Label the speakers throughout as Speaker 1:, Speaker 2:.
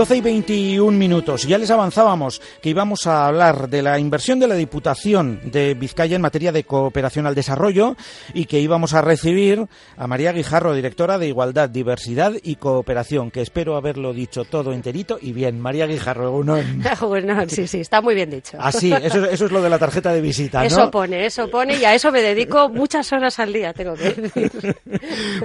Speaker 1: 12 y 21 minutos. Ya les avanzábamos que íbamos a hablar de la inversión de la Diputación de Vizcaya en materia de cooperación al desarrollo y que íbamos a recibir a María Guijarro, directora de Igualdad, Diversidad y Cooperación, que espero haberlo dicho todo enterito y bien. María Guijarro,
Speaker 2: uno. bueno, sí, sí, está muy bien dicho.
Speaker 1: Así, ah, eso, eso es lo de la tarjeta de visita, ¿no?
Speaker 2: Eso pone, eso pone y a eso me dedico muchas horas al día, tengo que decir.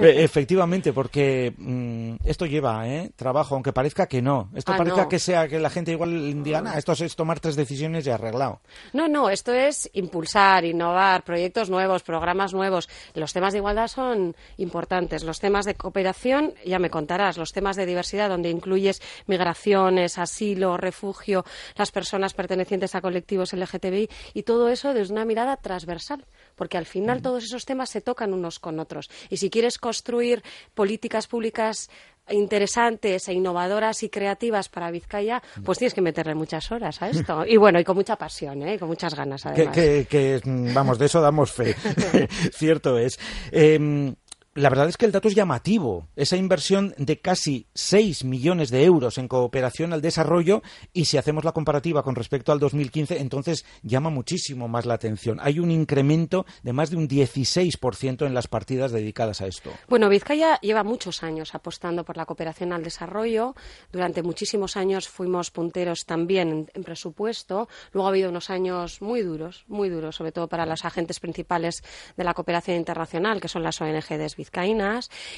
Speaker 1: Efectivamente, porque mm, esto lleva ¿eh? trabajo, aunque parezca que no. Esto ah, parece que sea que la gente igual diga, esto es tomar tres decisiones y arreglado.
Speaker 2: No, no, esto es impulsar, innovar, proyectos nuevos, programas nuevos. Los temas de igualdad son importantes. Los temas de cooperación, ya me contarás, los temas de diversidad, donde incluyes migraciones, asilo, refugio, las personas pertenecientes a colectivos LGTBI y todo eso desde una mirada transversal, porque al final todos esos temas se tocan unos con otros. Y si quieres construir políticas públicas interesantes e innovadoras y creativas para Vizcaya, pues tienes que meterle muchas horas a esto. Y bueno, y con mucha pasión, ¿eh? con muchas ganas además.
Speaker 1: Que, vamos, de eso damos fe. Cierto es. Em, la verdad es que el dato es llamativo. Esa inversión de casi 6 millones de euros en cooperación al desarrollo y si hacemos la comparativa con respecto al 2015, entonces llama muchísimo más la atención. Hay un incremento de más de un 16% en las partidas dedicadas a esto.
Speaker 2: Bueno, Vizcaya lleva muchos años apostando por la cooperación al desarrollo. Durante muchísimos años fuimos punteros también en, presupuesto. Luego ha habido unos años muy duros, muy duros, sobre todo para los agentes principales de la cooperación internacional, que son las ONG de Vizcaya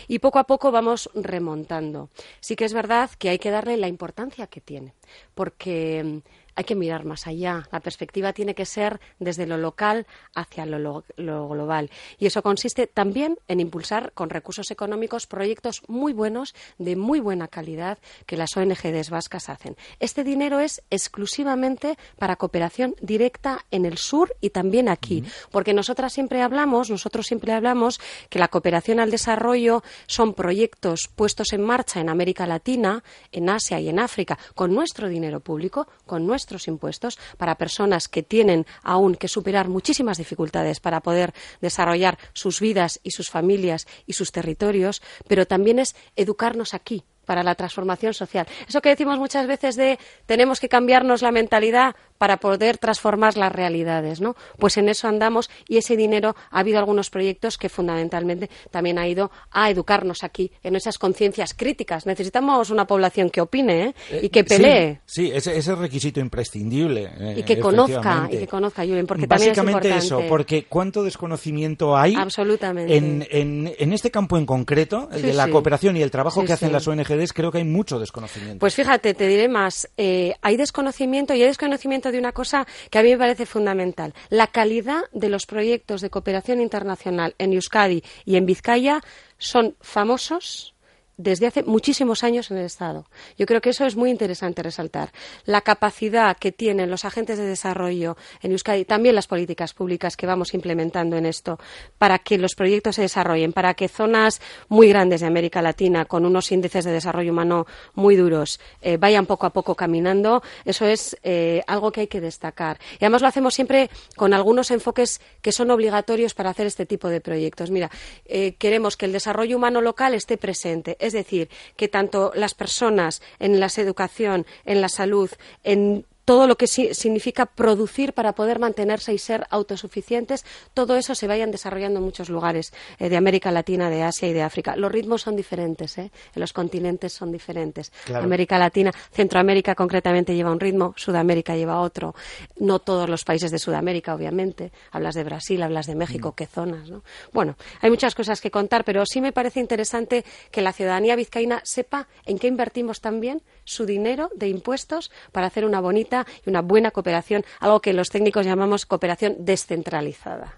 Speaker 2: y poco a poco vamos remontando. Sí que es verdad que hay que darle la importancia que tiene, porque hay que mirar más allá. La perspectiva tiene que ser desde lo local hacia lo, global. Y eso consiste también en impulsar con recursos económicos proyectos muy buenos, de muy buena calidad, que las ONGs vascas hacen. Este dinero es exclusivamente para cooperación directa en el sur y también aquí. Porque nosotras siempre hablamos, nosotros siempre hablamos que la cooperación al desarrollo son proyectos puestos en marcha en América Latina, en Asia y en África, con nuestro dinero público, con nuestro nuestros impuestos para personas que tienen aún que superar muchísimas dificultades para poder desarrollar sus vidas y sus familias y sus territorios, pero también es educarnos aquí para la transformación social. Eso que decimos muchas veces de tenemos que cambiarnos la mentalidad para poder transformar las realidades, ¿no? Pues en eso andamos y ese dinero ha habido algunos proyectos que fundamentalmente también ha ido a educarnos aquí en esas conciencias críticas. Necesitamos una población que opine ¿eh? y eh, que pelee.
Speaker 1: Sí, ese, ese requisito imprescindible.
Speaker 2: Eh, y que conozca, y que conozca, Julen, porque
Speaker 1: Básicamente eso, porque cuánto desconocimiento hay
Speaker 2: Absolutamente.
Speaker 1: En, en, en este campo en concreto, el de la cooperación y el trabajo que hacen las ONG creo que hay mucho desconocimiento.
Speaker 2: Pues fíjate, te diré más. Hay desconocimiento y hay desconocimiento de una cosa que a mí me parece fundamental. La calidad de los proyectos de cooperación internacional en Euskadi y en Vizcaya son famosos desde hace muchísimos años en el Estado. Yo creo que eso es muy interesante resaltar. La capacidad que tienen los agentes de desarrollo en Euskadi, también las políticas públicas que vamos implementando en esto, para que los proyectos se desarrollen, para que zonas muy grandes de América Latina, con unos índices de desarrollo humano muy duros, eh, vayan poco a poco caminando, eso es eh, algo que hay que destacar. Y además lo hacemos siempre con algunos enfoques que son obligatorios para hacer este tipo de proyectos. Mira, eh, queremos que el desarrollo humano local esté presente es decir, que tanto las personas en la educación, en la salud, en todo lo que significa producir para poder mantenerse y ser autosuficientes, todo eso se vayan desarrollando en muchos lugares eh, de América Latina, de Asia y de África. Los ritmos son diferentes, ¿eh? en los continentes son diferentes. América Latina, Centroamérica concretamente lleva un ritmo, Sudamérica lleva otro. No todos los países de Sudamérica, obviamente. Hablas de Brasil, hablas de México, mm. qué zonas. ¿no? Bueno, hay muchas cosas que contar, pero sí me parece interesante que la ciudadanía vizcaína sepa en qué invertimos también su dinero de impuestos para hacer una bonita y una buena cooperación, algo que los técnicos llamamos cooperación descentralizada.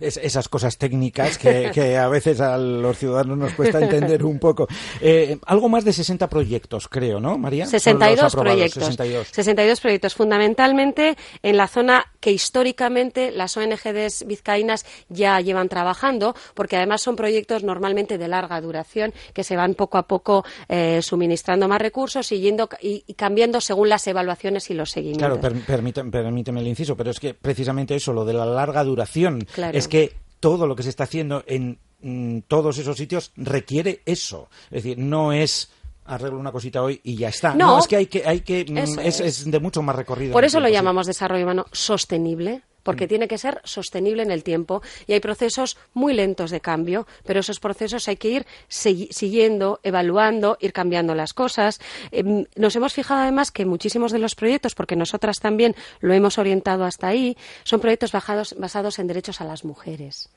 Speaker 1: esas cosas técnicas que, a veces a los ciudadanos nos cuesta entender un poco. Eh, algo más de 60 proyectos, creo, ¿no, María?
Speaker 2: 62 proyectos. 62. 62 proyectos, fundamentalmente en la zona que históricamente las ONGs vizcaínas ya llevan trabajando, porque además son proyectos normalmente de larga duración que se van poco a poco eh, suministrando más recursos y, yendo, y, cambiando según las evaluaciones y los seguimientos.
Speaker 1: Claro, permíteme el inciso, pero es que precisamente eso, lo de la larga duración, es que todo lo que se está haciendo en mm, todos esos sitios requiere eso. Es decir, no es arreglo una cosita hoy y ya está. No, es que hay que, hay que mm, es, de mucho más recorrido.
Speaker 2: Por eso lo llamamos desarrollo humano sostenible, porque mm. tiene que ser sostenible en el tiempo y hay procesos muy lentos de cambio, pero esos procesos hay que ir siguiendo, evaluando, ir cambiando las cosas. Em, nos hemos fijado además que muchísimos de los proyectos, porque nosotras también lo hemos orientado hasta ahí, son proyectos basados en derechos a las mujeres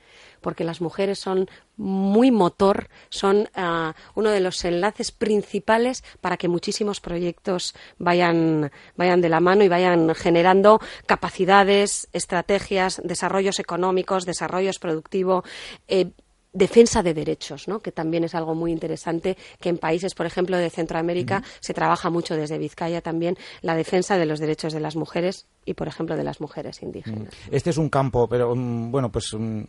Speaker 2: porque las mujeres son muy motor, son ah, uno de los enlaces principales para que muchísimos proyectos vayan, vayan de la mano y vayan generando capacidades, estrategias, desarrollos económicos, desarrollos productivos. Eh, defensa de derechos, ¿no? que también es algo muy interesante, que en países, por ejemplo, de Centroamérica se trabaja mucho desde Vizcaya también la defensa de los derechos de las mujeres y, por ejemplo, de las mujeres indígenas.
Speaker 1: Este es un campo, pero mm, bueno, pues mm,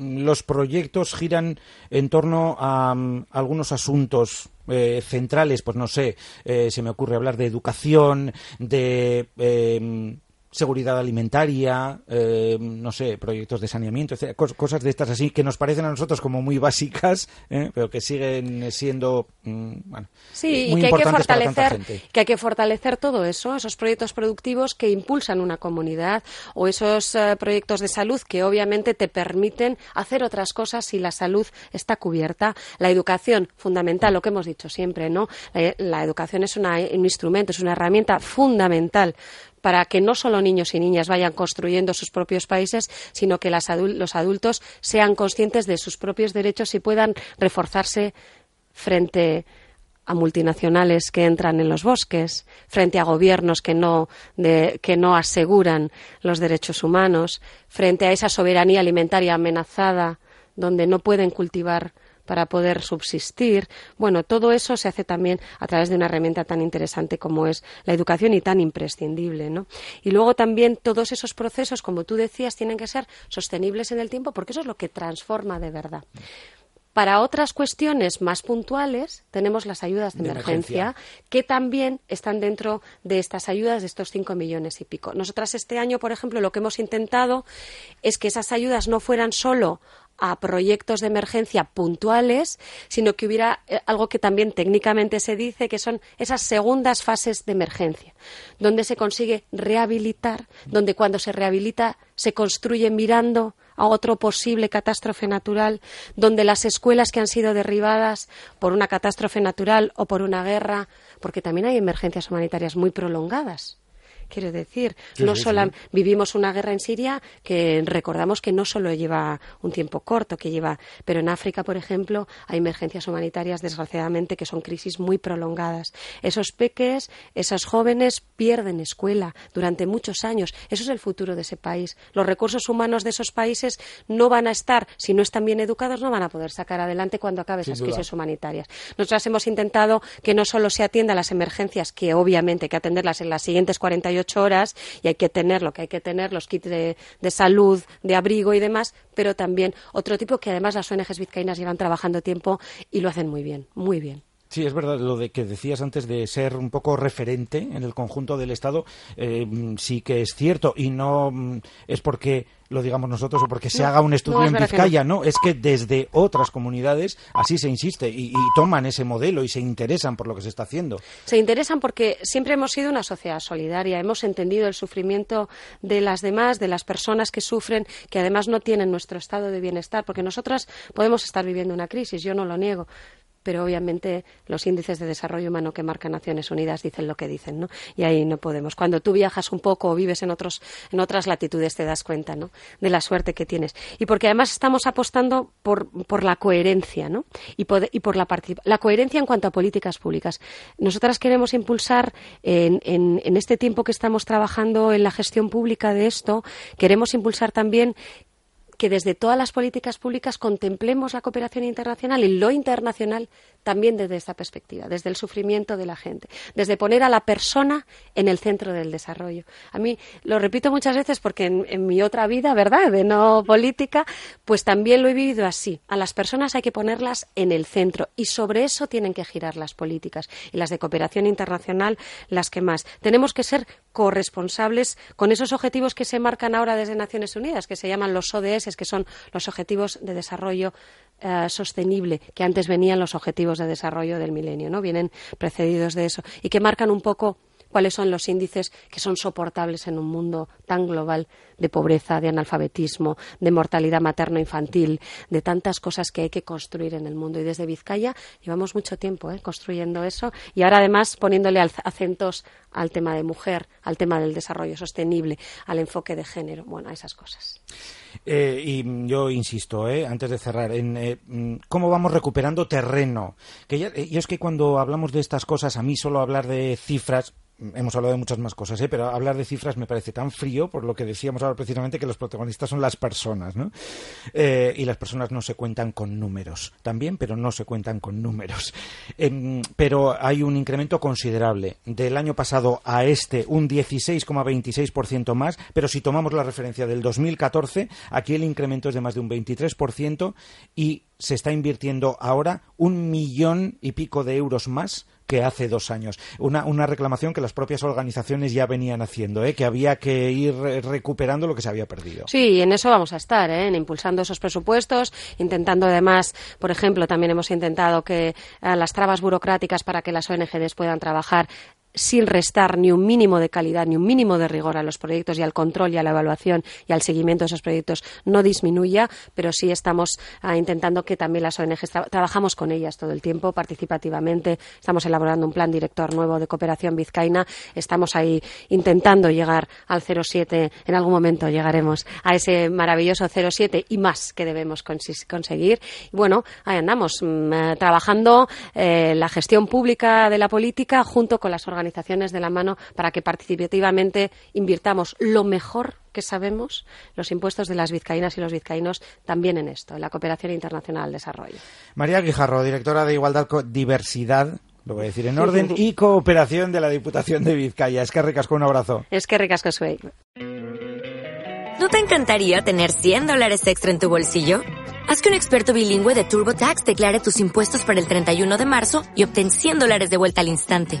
Speaker 1: los proyectos giran en torno a, mm, algunos asuntos eh, centrales, pues no sé, eh, se me ocurre hablar de educación, de eh, seguridad alimentaria, eh, no sé, proyectos de saneamiento, cosas de estas así que nos parecen a nosotros como muy básicas, eh, pero que siguen siendo mm, bueno,
Speaker 2: sí, y que hay que fortalecer, que hay que fortalecer todo eso, esos proyectos productivos que impulsan una comunidad o esos eh, proyectos de salud que obviamente te permiten hacer otras cosas si la salud está cubierta. La educación fundamental, lo que hemos dicho siempre, ¿no? La, educación es un instrumento, es una herramienta fundamental para que no solo niños y niñas vayan construyendo sus propios países, sino que los adultos sean conscientes de sus propios derechos y puedan reforzarse frente a multinacionales que entran en los bosques, frente a gobiernos que no, que no aseguran los derechos humanos, frente a esa soberanía alimentaria amenazada donde no pueden cultivar para poder subsistir. Bueno, todo eso se hace también a través de una herramienta tan interesante como es la educación y tan imprescindible, ¿no? Y luego también todos esos procesos, como tú decías, tienen que ser sostenibles en el tiempo porque eso es lo que transforma de verdad. Para otras cuestiones más puntuales tenemos las ayudas de, emergencia, que también están dentro de estas ayudas de estos cinco millones y pico. Nosotras este año, por ejemplo, lo que hemos intentado es que esas ayudas no fueran solo a proyectos de emergencia puntuales, sino que hubiera eh, algo que también técnicamente se dice, que son esas segundas fases de emergencia, donde se consigue rehabilitar, donde cuando se rehabilita se construye mirando a otro posible catástrofe natural, donde las escuelas que han sido derribadas por una catástrofe natural o por una guerra, porque también hay emergencias humanitarias muy prolongadas Quiero decir, no solo vivimos una guerra en Siria que recordamos que no solo lleva un tiempo corto, que lleva, pero en África, por ejemplo, hay emergencias humanitarias, desgraciadamente, que son crisis muy prolongadas. Esos peques, esos jóvenes pierden escuela durante muchos años. Eso es el futuro de ese país. Los recursos humanos de esos países no van a estar, si no están bien educados, no van a poder sacar adelante cuando acabe esas crisis humanitarias. Nosotras hemos intentado que no solo se atienda a las emergencias, que obviamente hay que atenderlas en las siguientes 48 horas y hay que tener lo que hay que tener, los kits de, salud, de abrigo y demás, pero también otro tipo que además las ONGs vizcaínas llevan trabajando tiempo y lo hacen muy bien, muy bien.
Speaker 1: Sí, es verdad lo de que decías antes de ser un poco referente en el conjunto del Estado, eh, sí que es cierto y no mm, es porque lo digamos nosotros o porque se haga un estudio en Vizcaya, no. es que desde otras comunidades así se insiste y, toman ese modelo y se interesan por lo que se está haciendo.
Speaker 2: Se interesan porque siempre hemos sido una sociedad solidaria, hemos entendido el sufrimiento de las demás, de las personas que sufren, que además no tienen nuestro estado de bienestar, porque nosotras podemos estar viviendo una crisis, yo no lo niego pero obviamente los índices de desarrollo humano que marca Naciones Unidas dicen lo que dicen, ¿no? Y ahí no podemos. Cuando tú viajas un poco o vives en otros en otras latitudes te das cuenta, ¿no? De la suerte que tienes y porque además estamos apostando por, por la coherencia, ¿no? Y por, y por la la coherencia en cuanto a políticas públicas. Nosotras queremos impulsar en, en, en este tiempo que estamos trabajando en la gestión pública de esto, queremos impulsar también que desde todas las políticas públicas contemplemos la cooperación internacional y lo internacional también desde esta perspectiva, desde el sufrimiento de la gente, desde poner a la persona en el centro del desarrollo. A mí lo repito muchas veces porque en, mi otra vida, ¿verdad?, de no política, pues también lo he vivido así. A las personas hay que ponerlas en el centro y sobre eso tienen que girar las políticas y las de cooperación internacional las que más. Tenemos que ser corresponsables con esos objetivos que se marcan ahora desde Naciones Unidas, que se llaman los ODS, que son los Objetivos de Desarrollo eh, Sostenible, que antes venían los Objetivos de Desarrollo del Milenio, ¿no? Vienen precedidos de eso y que marcan un poco cuáles son los índices que son soportables en un mundo tan global de pobreza, de analfabetismo, de mortalidad materno-infantil, de tantas cosas que hay que construir en el mundo. Y desde Vizcaya llevamos mucho tiempo ¿eh? construyendo eso y ahora además poniéndole acentos al tema de mujer, al tema del desarrollo sostenible, al enfoque de género, bueno, a esas cosas.
Speaker 1: Eh, y yo insisto, eh, antes de cerrar, en eh, mm, cómo vamos recuperando terreno. Que y es que cuando hablamos de estas cosas, a mí solo hablar de cifras hemos hablado de muchas más cosas, ¿eh? pero hablar de cifras me parece tan frío, por lo que decíamos ahora precisamente que los protagonistas son las personas, ¿no? Eh, y las personas no se cuentan con números, también, pero no se cuentan con números. Em, pero hay un incremento considerable. Del año pasado a este, un 16,26% más, pero si tomamos la referencia del 2014, aquí el incremento es de más de un 23% y se está invirtiendo ahora un millón y pico de euros más que hace dos años. Una, una reclamación que las propias organizaciones ya venían haciendo, ¿eh? que había que ir recuperando lo que se había perdido.
Speaker 2: Sí, en eso vamos a estar, ¿eh? en impulsando esos presupuestos, intentando además, por ejemplo, también hemos intentado que eh, las trabas burocráticas para que las ONGs puedan trabajar sin restar ni un mínimo de calidad ni un mínimo de rigor a los proyectos y al control y a la evaluación y al seguimiento de esos proyectos no disminuya, pero sí estamos ah, intentando que también las ONGs trabajamos con ellas todo el tiempo participativamente. Estamos elaborando un plan director nuevo de cooperación vizcaína. Estamos ahí intentando llegar al 07. En algún momento llegaremos a ese maravilloso 07 y más que debemos conseguir. Y bueno, ahí andamos mm, eh, trabajando eh, la gestión pública de la política junto con las organizaciones organizaciones de la mano para que participativamente invirtamos lo mejor que sabemos los impuestos de las vizcaínas y los vizcaínos también en esto, en la cooperación internacional al desarrollo.
Speaker 1: María Guijarro, directora de Igualdad, Diversidad lo voy a decir en orden, y cooperación de la Diputación de Vizcaya. Es que ricasco, un abrazo.
Speaker 2: Es que ricasco, Suey.
Speaker 3: ¿No te encantaría tener 100 dólares extra en tu bolsillo? Haz que un experto bilingüe de TurboTax declare tus impuestos para el 31 de marzo y obtén 100 dólares de vuelta al instante.